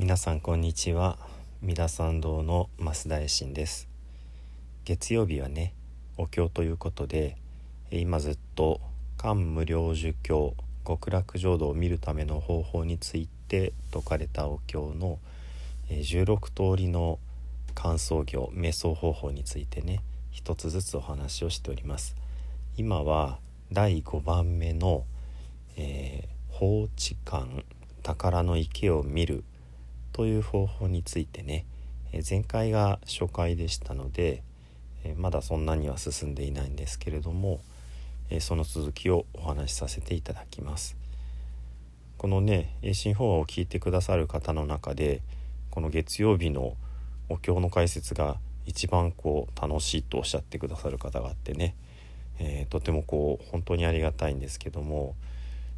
皆さんこんにちは。三田参道の増田衛進です。月曜日はねお経ということで今ずっと漢無量寿経極楽浄土を見るための方法について説かれたお経の16通りの感想行瞑想方法についてね一つずつお話をしております。今は第5番目の、えー、放置感宝の池を見るという方法についてね、前回が初回でしたので、まだそんなには進んでいないんですけれども、その続きをお話しさせていただきます。このね栄進法話を聞いてくださる方の中でこの月曜日のお経の解説が一番こう楽しいとおっしゃってくださる方があってね、えー、とてもこう本当にありがたいんですけども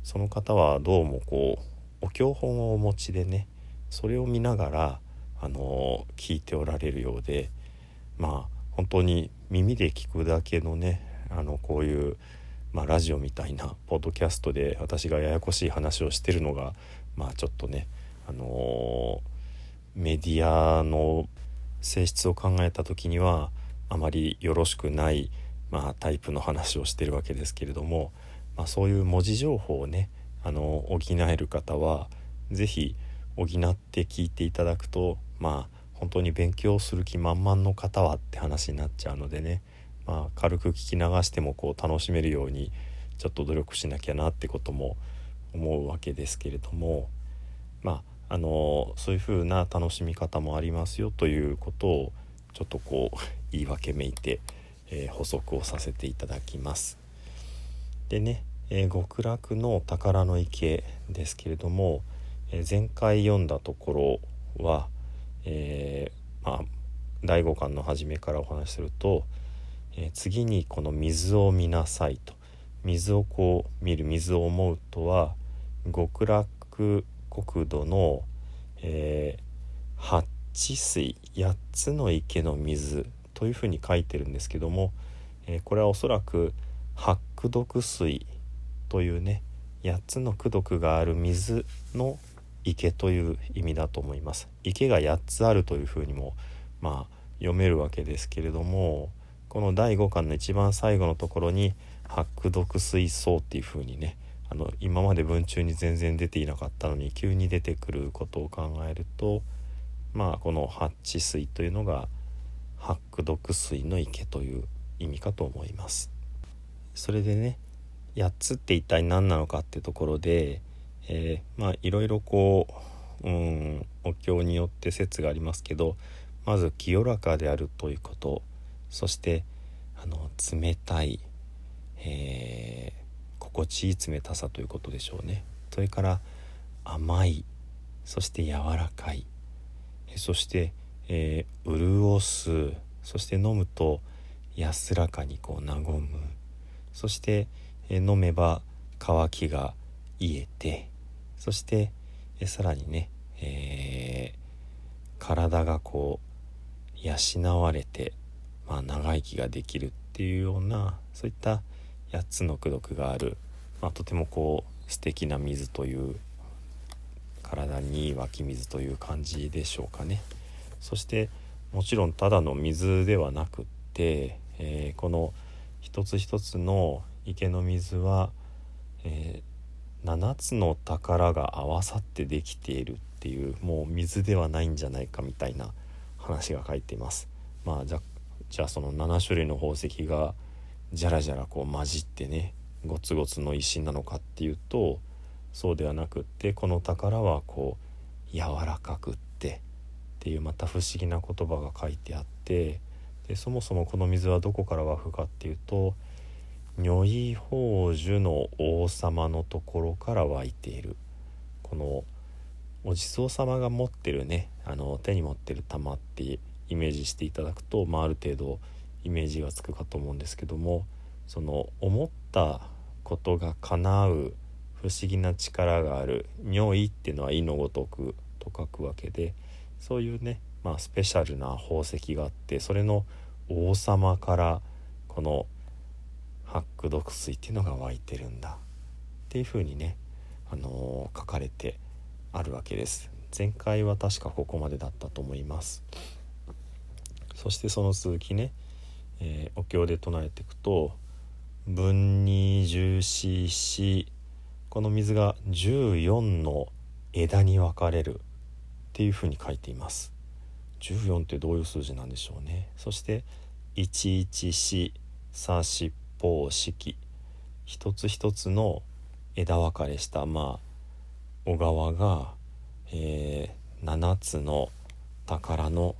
その方はどうもこうお経本をお持ちでねそれを見ながらあの聞いておられるようでまあ本当に耳で聞くだけのねあのこういう、まあ、ラジオみたいなポッドキャストで私がややこしい話をしてるのがまあちょっとねあのメディアの性質を考えた時にはあまりよろしくない、まあ、タイプの話をしてるわけですけれども、まあ、そういう文字情報をねあの補える方は是非補って聞いていただくとまあ本当に勉強する気満々の方はって話になっちゃうのでね、まあ、軽く聞き流してもこう楽しめるようにちょっと努力しなきゃなってことも思うわけですけれどもまああのそういう風な楽しみ方もありますよということをちょっとこう言い訳めいて、えー、補足をさせていただきます。でね、えー、極楽の宝の池ですけれどもえ前回読んだところは、えー、まあ、第五巻の初めからお話しすると、えー、次にこの水を見なさいと。水をこう見る水を思うとは極楽国土の、えー、八地水8つの池の水というふうに書いてるんですけども、えー、これはおそらく八苦毒水というね8つの功徳がある水の池という意味だと思います池が8つあるというふうにもまあ読めるわけですけれどもこの第5巻の一番最後のところに「白毒水槽」っていうふうにねあの今まで文中に全然出ていなかったのに急に出てくることを考えるとまあこの八地水というのが白毒水の池という意味かと思います。それでね8つって一体何なのかっていうところでえー、まあいろいろこう、うん、お経によって説がありますけどまず清らかであるということそしてあの冷たい、えー、心地いい冷たさということでしょうね。それから甘いそして柔らかいそして、えー、潤すそして飲むと安らかにこう和む。そして、えー、飲めば渇きが癒えてそしてえさらにね、えー、体がこう養われて、まあ、長生きができるっていうようなそういった8つの功徳がある、まあ、とてもこう素敵な水という体に湧き水という感じでしょうかね。そしてもちろんただの水ではなくって、えー、この一つ一つの池の水は、えー7つの宝が合わさってできているっていうもう水ではないんじゃないかみたいな話が書いています。まあじゃじゃあその7種類の宝石がじゃらじゃらこう混じってねゴツゴツの石なのかっていうとそうではなくってこの宝はこう柔らかくってっていうまた不思議な言葉が書いてあってでそもそもこの水はどこから湧くかっていうと如意宝珠の王様のところから湧いている。このお地蔵様が持ってるねあの手に持ってる玉ってイメージしていただくと、まあ、ある程度イメージがつくかと思うんですけどもその思ったことが叶う不思議な力がある「如意」っていうのは「意のごとく」と書くわけでそういうね、まあ、スペシャルな宝石があってそれの王様からこの「八苦毒水っていうのが湧いてるんだ。っていうふうにね、あのー、書かれてあるわけです。前回は確かここまでだったと思います。そしてその続きね、えー、お経で唱えていくと「分に十四四」この水が14の枝に分かれる。っていうふうに書いています。14ってどういう数字なんでしょうね。そして114三四方式一つ一つの枝分かれしたまあ小川が、えー、7つの宝の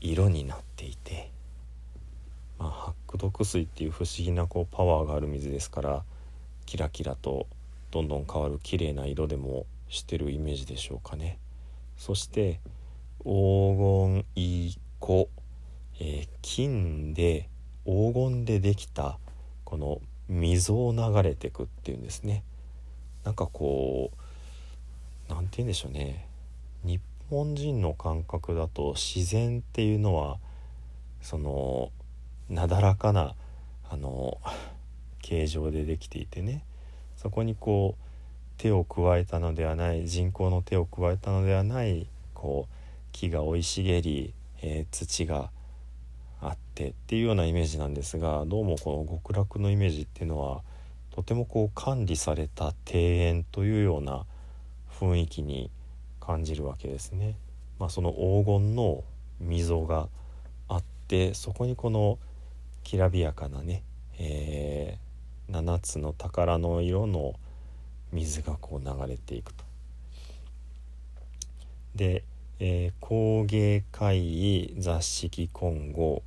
色になっていて、まあ、白毒水っていう不思議なこうパワーがある水ですからキラキラとどんどん変わる綺麗な色でもしてるイメージでしょうかね。そして黄金い子、えー、金で黄金でできたこの溝を流れてくっていうんですね。なんかこう何て言うんでしょうね。日本人の感覚だと自然っていうのはそのなだらかなあの形状でできていてね。そこにこう手を加えたのではない人工の手を加えたのではないこう木が生い茂り、えー、土があってっていうようなイメージなんですがどうもこの極楽のイメージっていうのはとてもこう管理された庭園というような雰囲気に感じるわけですね。まあ、その黄金の溝があってそこにこのきらびやかなね、えー、7つの宝の色の水がこう流れていくと。で、えー、工芸会雑式混合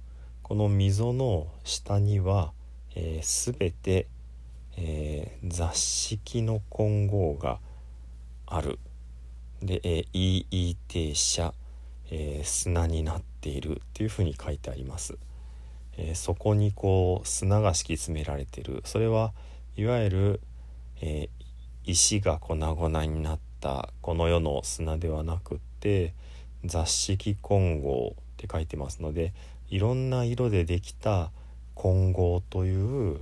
この溝の下には、えー、全て、えー、雑式の混合がある。で、えー、EE 停車、えー、砂になっている。っていうふうに書いてあります、えー、そこにこう砂が敷き詰められてる。それはいわゆる、えー、石が粉々になったこの世の砂ではなくって雑式混合って書いてますのでいろんな色でできた混合という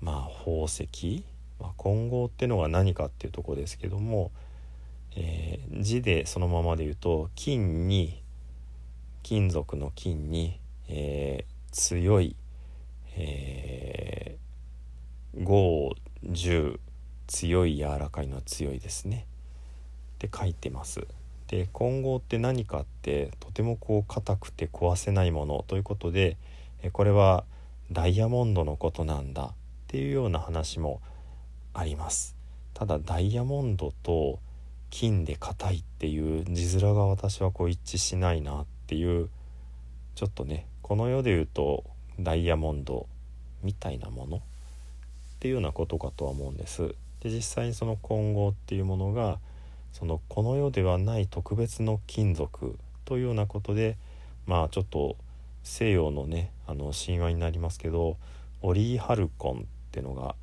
まあ宝石、まあ、混合ってのが何かっていうとこですけども、えー、字でそのままで言うと金に金属の金に、えー、強い、えー、5 10強い柔らかいのは強いですねって書いてます。で混合って何かってとてもこう硬くて壊せないものということでこれはダイヤモンドのことなんだっていうような話もありますただダイヤモンドと金で硬いっていう字面が私はこう一致しないなっていうちょっとねこの世で言うとダイヤモンドみたいなものっていうようなことかとは思うんです。で実際にその混合っていうものがそのこの世ではない特別の金属というようなことでまあちょっと西洋のねあの神話になりますけどオリー・ハルコンってのが、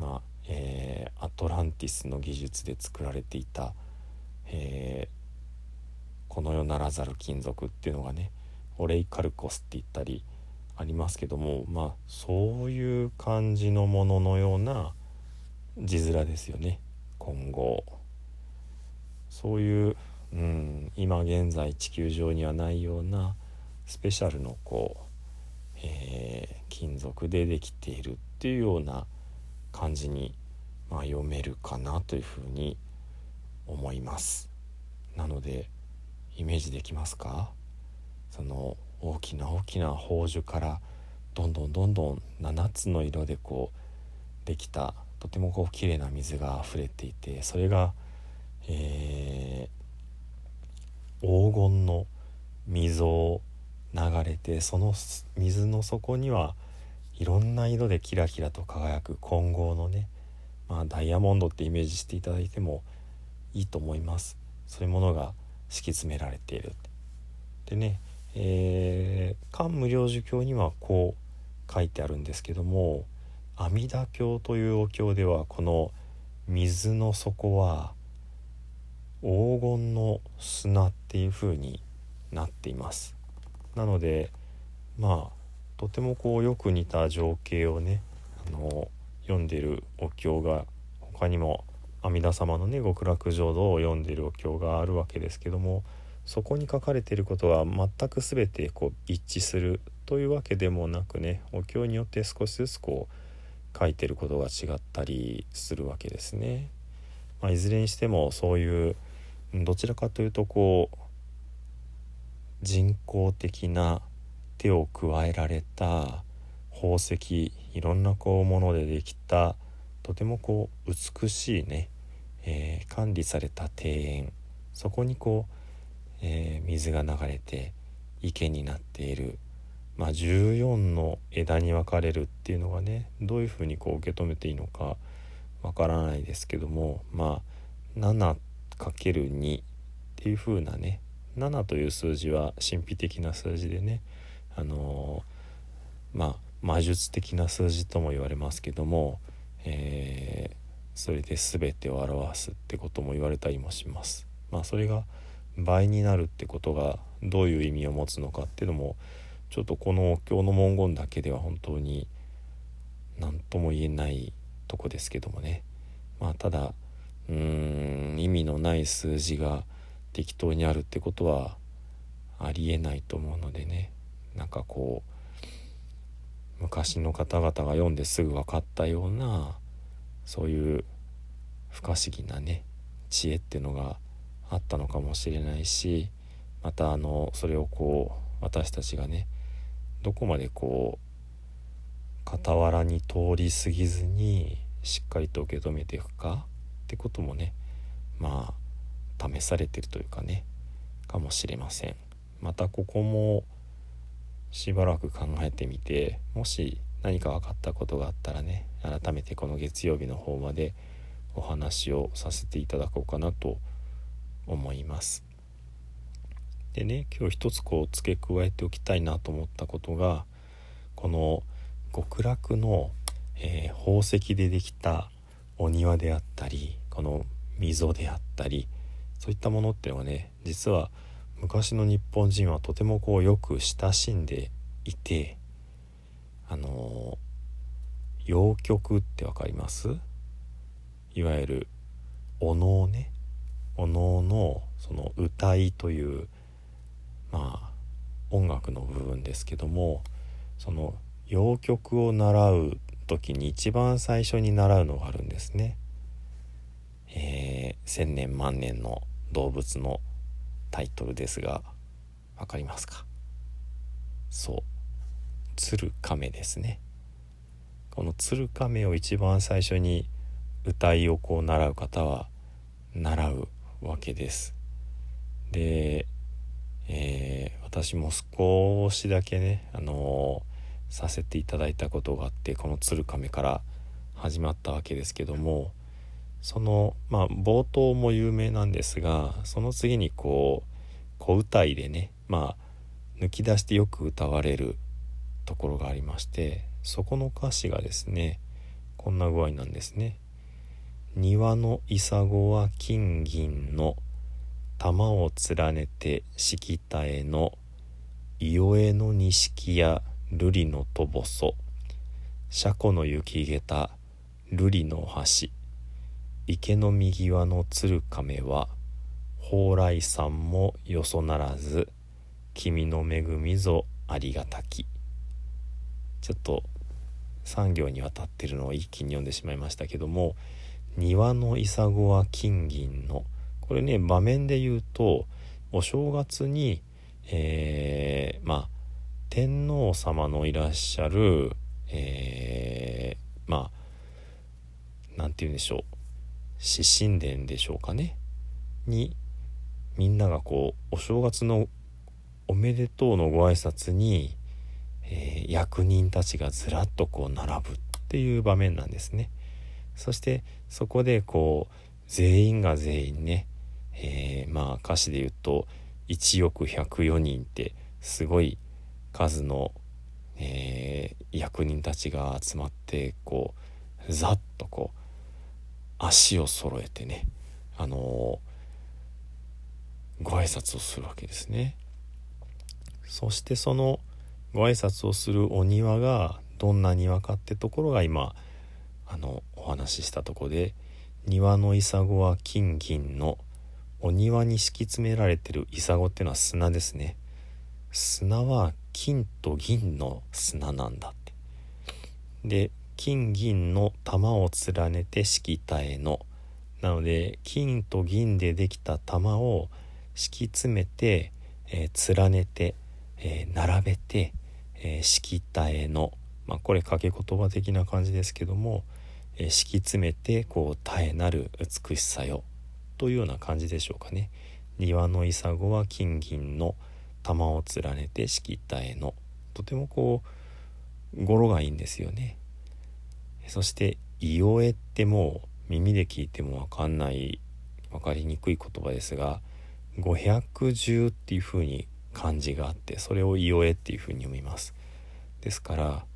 まあえー、アトランティスの技術で作られていた、えー、この世ならざる金属っていうのがねオレイ・カルコスって言ったりありますけどもまあそういう感じのもののような字面ですよね今後。そういう、うん、今現在地球上にはないようなスペシャルのこう、えー、金属でできているっていうような感じに、まあ、読めるかなというふうに思います。なのでイメージできますか？その大きな大きな宝珠からどんどんどんどん7つの色でこうできたとてもこう綺麗な水が溢れていてそれがえー、黄金の溝を流れてその水の底にはいろんな色でキラキラと輝く混合のね、まあ、ダイヤモンドってイメージしていただいてもいいと思います。そういうものが敷き詰められている。でね、えー、漢無量寿経にはこう書いてあるんですけども阿弥陀経というお経ではこの水の底は黄金の砂っていう風になっていますなのでまあとてもこうよく似た情景をねあの読んでるお経が他にも阿弥陀様のね極楽浄土を読んでるお経があるわけですけどもそこに書かれていることは全く全てこう一致するというわけでもなくねお経によって少しずつこう書いてることが違ったりするわけですね。まあ、いずれにしてもそういうどちらかというとこう人工的な手を加えられた宝石いろんなこうものでできたとてもこう美しいね、えー、管理された庭園。そこにこう、えー、水が流れて池になっている、まあ、14の枝に分かれるっていうのがねどういうふうにこう受け止めていいのかわからないですけどもまあ7 7×2 っていうふうなね7という数字は神秘的な数字でねあのー、まあ魔術的な数字とも言われますけども、えー、それで全てを表すってことも言われたりもします。まあ、それが倍になるってことがどういう意味を持つのかっていうのもちょっとこのお経の文言だけでは本当に何とも言えないとこですけどもねまあただうーん意味のない数字が適当にあるってことはありえないと思うのでね。なんかこう昔の方々が読んですぐ分かったようなそういう不可思議なね知恵っていうのがあったのかもしれないしまたあのそれをこう私たちがねどこまでこう傍らに通り過ぎずにしっかりと受け止めていくか。ってこともねまあ試されてるというかねかもしれません。またここもしばらく考えてみてもし何か分かったことがあったらね改めてこの月曜日の方までお話をさせていただこうかなと思います。でね今日一つこう付け加えておきたいなと思ったことがこの極楽の、えー、宝石でできたお庭であったりこの溝であったりそういったものっていうのはね実は昔の日本人はとてもこうよく親しんでいてあの謡曲って分かります？いわゆるお能ね？お能のその歌いというまあ音楽の部分ですけどもその謡曲を習う時に一番最初に習うのがあるんですね。えー、千年万年の動物のタイトルですが分かりますか？そう。鶴亀ですね。この鶴亀を一番最初に歌いをこう習う方は習うわけです。で、えー、私も少しだけねあのー、させていただいたことがあってこの鶴亀から始まったわけですけどもそのまあ冒頭も有名なんですがその次にこう小歌いでねまあ抜き出してよく歌われるところがありましてそこの歌詞がですねこんな具合なんですね。庭の潔は金銀の玉を連ねて敷田への伊予への錦や瑠璃のとぼそ車庫の雪下駄瑠璃の橋池の右輪の鶴亀は蓬莱山もよそならず君の恵みぞありがたき。ちょっと3行にわたってるのを一気に読んでしまいましたけども「庭の潔は金銀の」これね場面で言うとお正月にえー、まあ天皇様のいらっしゃるえー、まあ何て言うんでしょう。獅神殿でしょうかねにみんながこうお正月のおめでとうのご挨拶に、えー、役人たちがずらっとこう並ぶっていう場面なんですね。そしてそこでこう全員が全員ね、えー、まあ歌詞で言うと1億104人ってすごい数の、えー、役人たちが集まってこうざっとこう足を揃えてねあのー、ご挨拶をするわけですね。そしてそのご挨拶をするお庭がどんな庭かってところが今あのお話ししたとこで庭のイサゴは金銀のお庭に敷き詰められてるイサゴっていうのは砂ですね。砂は金と銀の砂なんだって。で金銀の玉を連ねて敷きたえのなので金と銀でできた玉を敷き詰めて、えー、連ねて、えー、並べて、えー、敷きたえの、まあ、これ掛け言葉的な感じですけども、えー、敷き詰めてこう絶えなる美しさよというような感じでしょうかね。庭の潔は金銀の玉を連ねて敷きたえのとてもこう語呂がいいんですよね。そして「いおえ」ってもう耳で聞いても分かんない分かりにくい言葉ですが五百十っていう風に漢字があってそれを「いおえ」っていう風に読みます。ですから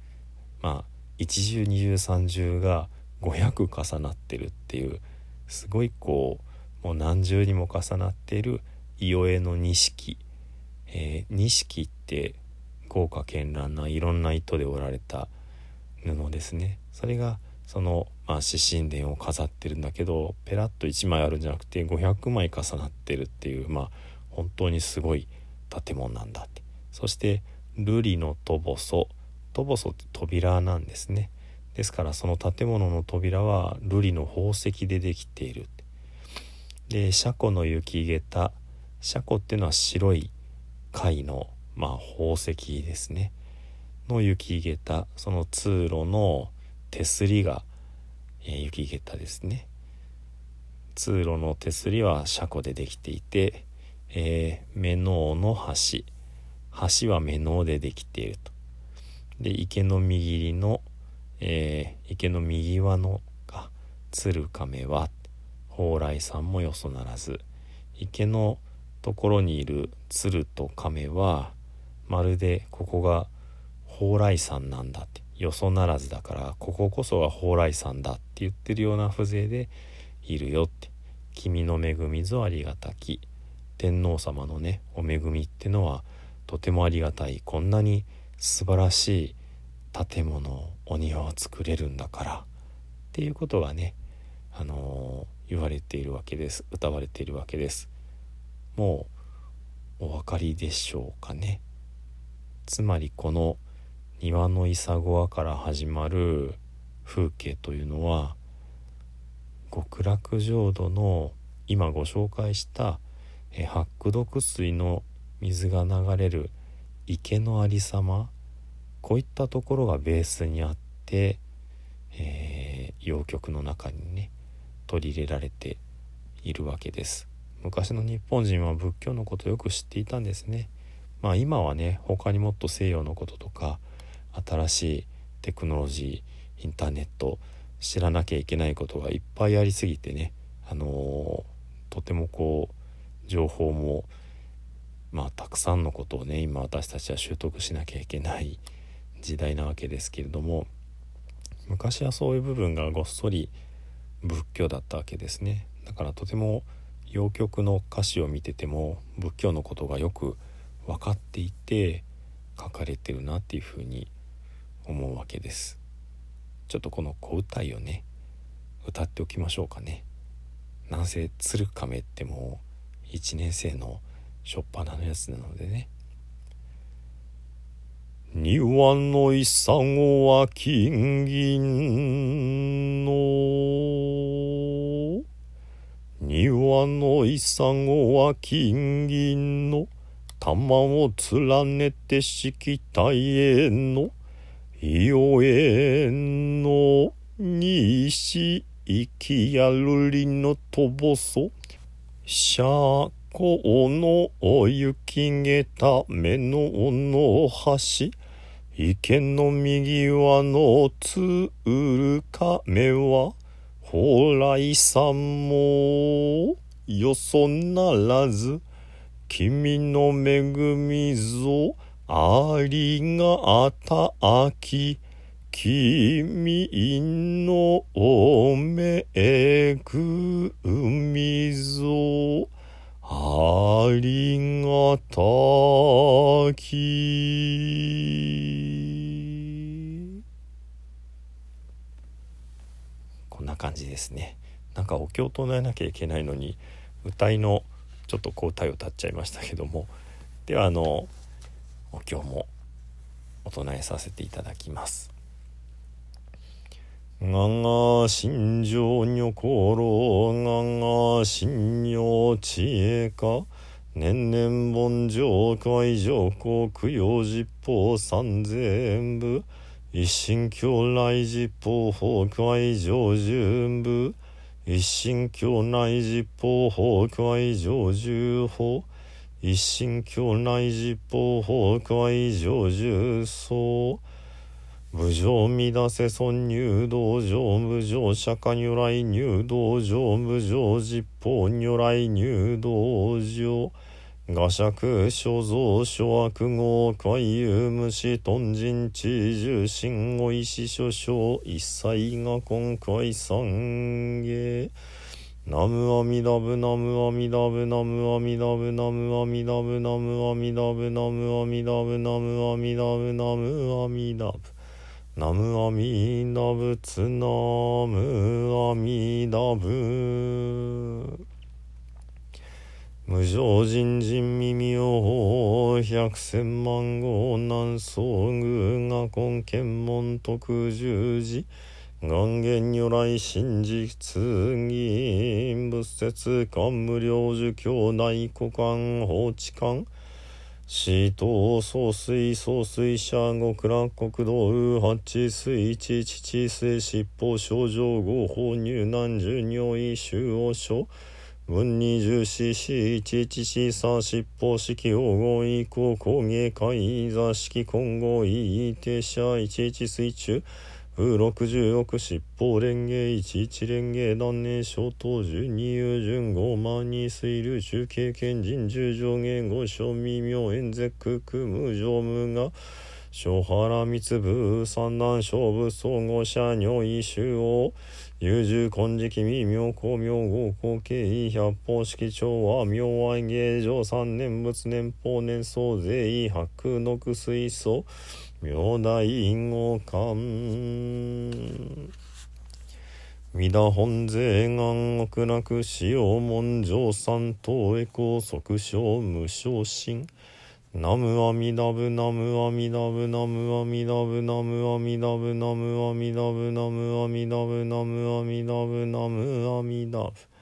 まあ一重二重三重が500重なってるっていうすごいこうもう何重にも重なっているいおえの錦、えー、錦って豪華絢爛ないろんな糸で織られた布ですねそれがその、まあ、指針殿を飾ってるんだけどペラッと1枚あるんじゃなくて500枚重なってるっていうまあ本当にすごい建物なんだって。そして瑠璃のトボソトボソって扉なんですね。ですからその建物の扉は瑠璃の宝石でできているで車庫の雪下駄車庫っていうのは白い貝の、まあ、宝石ですね。の雪下駄その通路の手すりが、え、雪下駄ですね。通路の手すりは車庫でできていて、えー、目のの橋橋は目のでできていると。で池の右りの、えー、池の右輪のが鶴亀は蓬莱さんもよそならず池のところにいる鶴と亀はまるでここが蓬莱山なんだって。よそならずだからこここそが蓬莱さんだって言ってるような風情でいるよって。君の恵みぞありがたき。天皇様のねお恵みってのはとてもありがたい。こんなに素晴らしい建物お庭を作れるんだから。っていうことがねあのー、言われているわけです。歌われているわけです。もうお分かりでしょうかね。つまりこの「庭の潔和から始まる風景というのは極楽浄土の今ご紹介した八苦毒水の水が流れる池のありさまこういったところがベースにあって、えー、洋曲の中にね取り入れられているわけです。昔の日本人は仏教のことをよく知っていたんですね。まあ今はね他にもっと西洋のこととか新しいテクノロジーインターネット知らなきゃいけないことがいっぱいありすぎてね、あのー、とてもこう情報もまあたくさんのことをね今私たちは習得しなきゃいけない時代なわけですけれども昔はそういう部分がごっそり仏教だったわけですね。だからとても洋曲の歌詞を見てても仏教のことがよく分かっていて書かれてるなっていうふうに思うわけです。ちょっとこの小歌いをね歌っておきましょうかね。なんせ鶴亀ってもう1年生の初っ端のやつなのでね。庭の潔は金銀の。庭の潔は金銀の。玉を連ねて敷きたいえの。いおえの西行きやるりのとぼそ車高のお雪げた目のの橋池の右輪のつうるかめは蓬莱さんもよそならず君の恵みぞありがたき君のおめぐみぞありがたき。こんな感じですね。なんかお経を唱えなきゃいけないのに歌いのちょっとこう歌を歌っちゃいましたけども。ではあのお経もお唱えさせていただきます。がが心情女心がが心情知恵か年々盆上海上航供養実法三千部一心教内実法法会上準部一心教内実法法会上十法一心教内実法法会上重層無常乱せ損入道場無常釈迦如来入道場無常実法如来入道場画尺所蔵所悪号海遊無視頓人知重神お石志所掌一切が今回三芸ナムアミラブナムアミラブナムアミラブナムアミラブナムアミラブナムアミラブナムアミラブナムアミラブナムアミダブツナムアミラブ無常人人耳を百千万号南宋宮が根検問特十字願言如来真実義仏説官無量寿経内古官法治官死闘総水総水者極楽国道八水一父水七法症状合法入難十尿医修王症文二十四四一一四三七方式王号以降工芸会座式混合異定者一一水中。う六十億七方蓮華一一蓮華断念小等十二友順五万二水流中経験人十上下五正未明円絶空空無常無が小原密部三段勝負総合者尿意周王優柔金色未明光明五光景意百方式調和明愛芸上三年仏年法年総税意白空の水素妙大五感皆本税願極楽潮門上三等へ高速小無昇進ナムアミダブナムアミダブナムアミダブナムアミダブナムアミダブナムアミダブナムアミダブナムアミダブ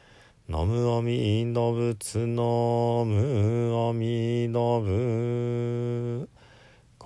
ナムアミダブツナムアミダブ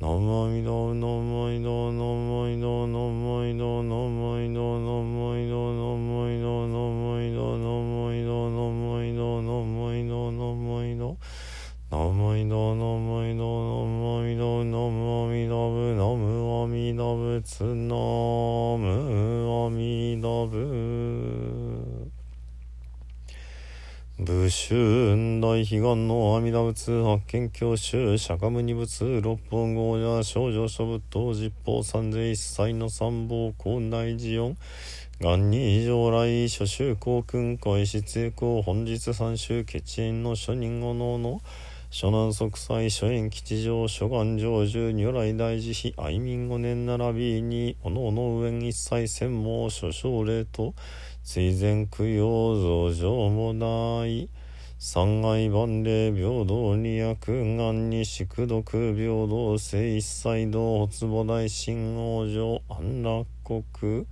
ナマイドナマイドナマイドナマイドナマイドナマイドナマイドナマイドナマイドナマイドナマイドナマイドナマイドナマイドナマイドナマイドブナムアミダブツナムアミダブ武春大悲願の阿弥陀仏発見教習釈迦無二仏六本豪者少女諸仏等十方三世一切の三宝高内寺四元に上来諸宗公君会室栄光本日三州決縁の諸人後能の諸南息災諸縁吉祥諸願成就如来大慈悲愛民五年並びにおのおの上一切専門諸奨礼と追善供養増上もない。三害万礼平等二役願に宿毒平等性一切道発母大神王上安楽国。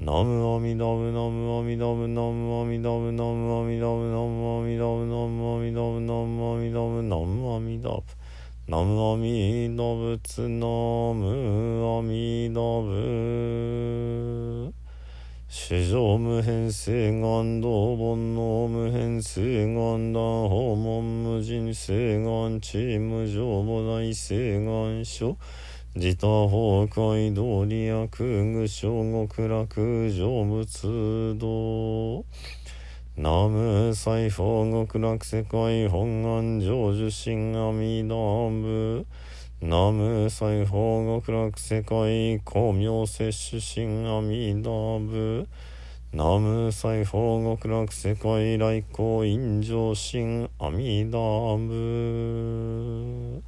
ナムアミダブナムアミダブナムアミダブナムアミダブナムアミダブナムアミダブナムアミダブナムアミダブナムアミダブツナムアミダブ史上無変性願道煩悩無変性願断訪問無人性願地無常母大性願書。自他崩壊道理薬具小極楽成仏道。南無西方極楽世界本願成就心阿弥陀仏。南無西方極楽世界光明摂取心阿弥陀仏。南無西方極楽世界来光陰上心阿弥陀仏。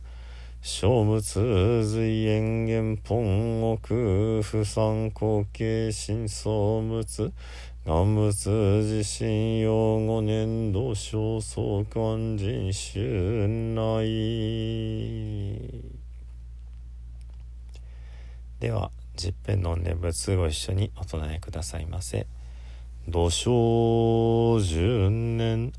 小仏随縁元本奥不参後継新創仏。願仏自身用五年度小相関人衆内。では十遍の念仏ご一緒にお唱えくださいませ。土生十年。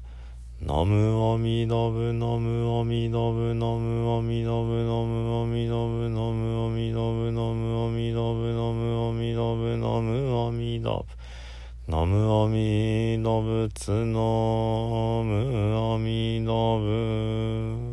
ナムアミダブナムアミダブナムアミダブナムアミダブナムアミダブナムアミダブナムアミダブナムアミダブナムアミダブツナムアミダブ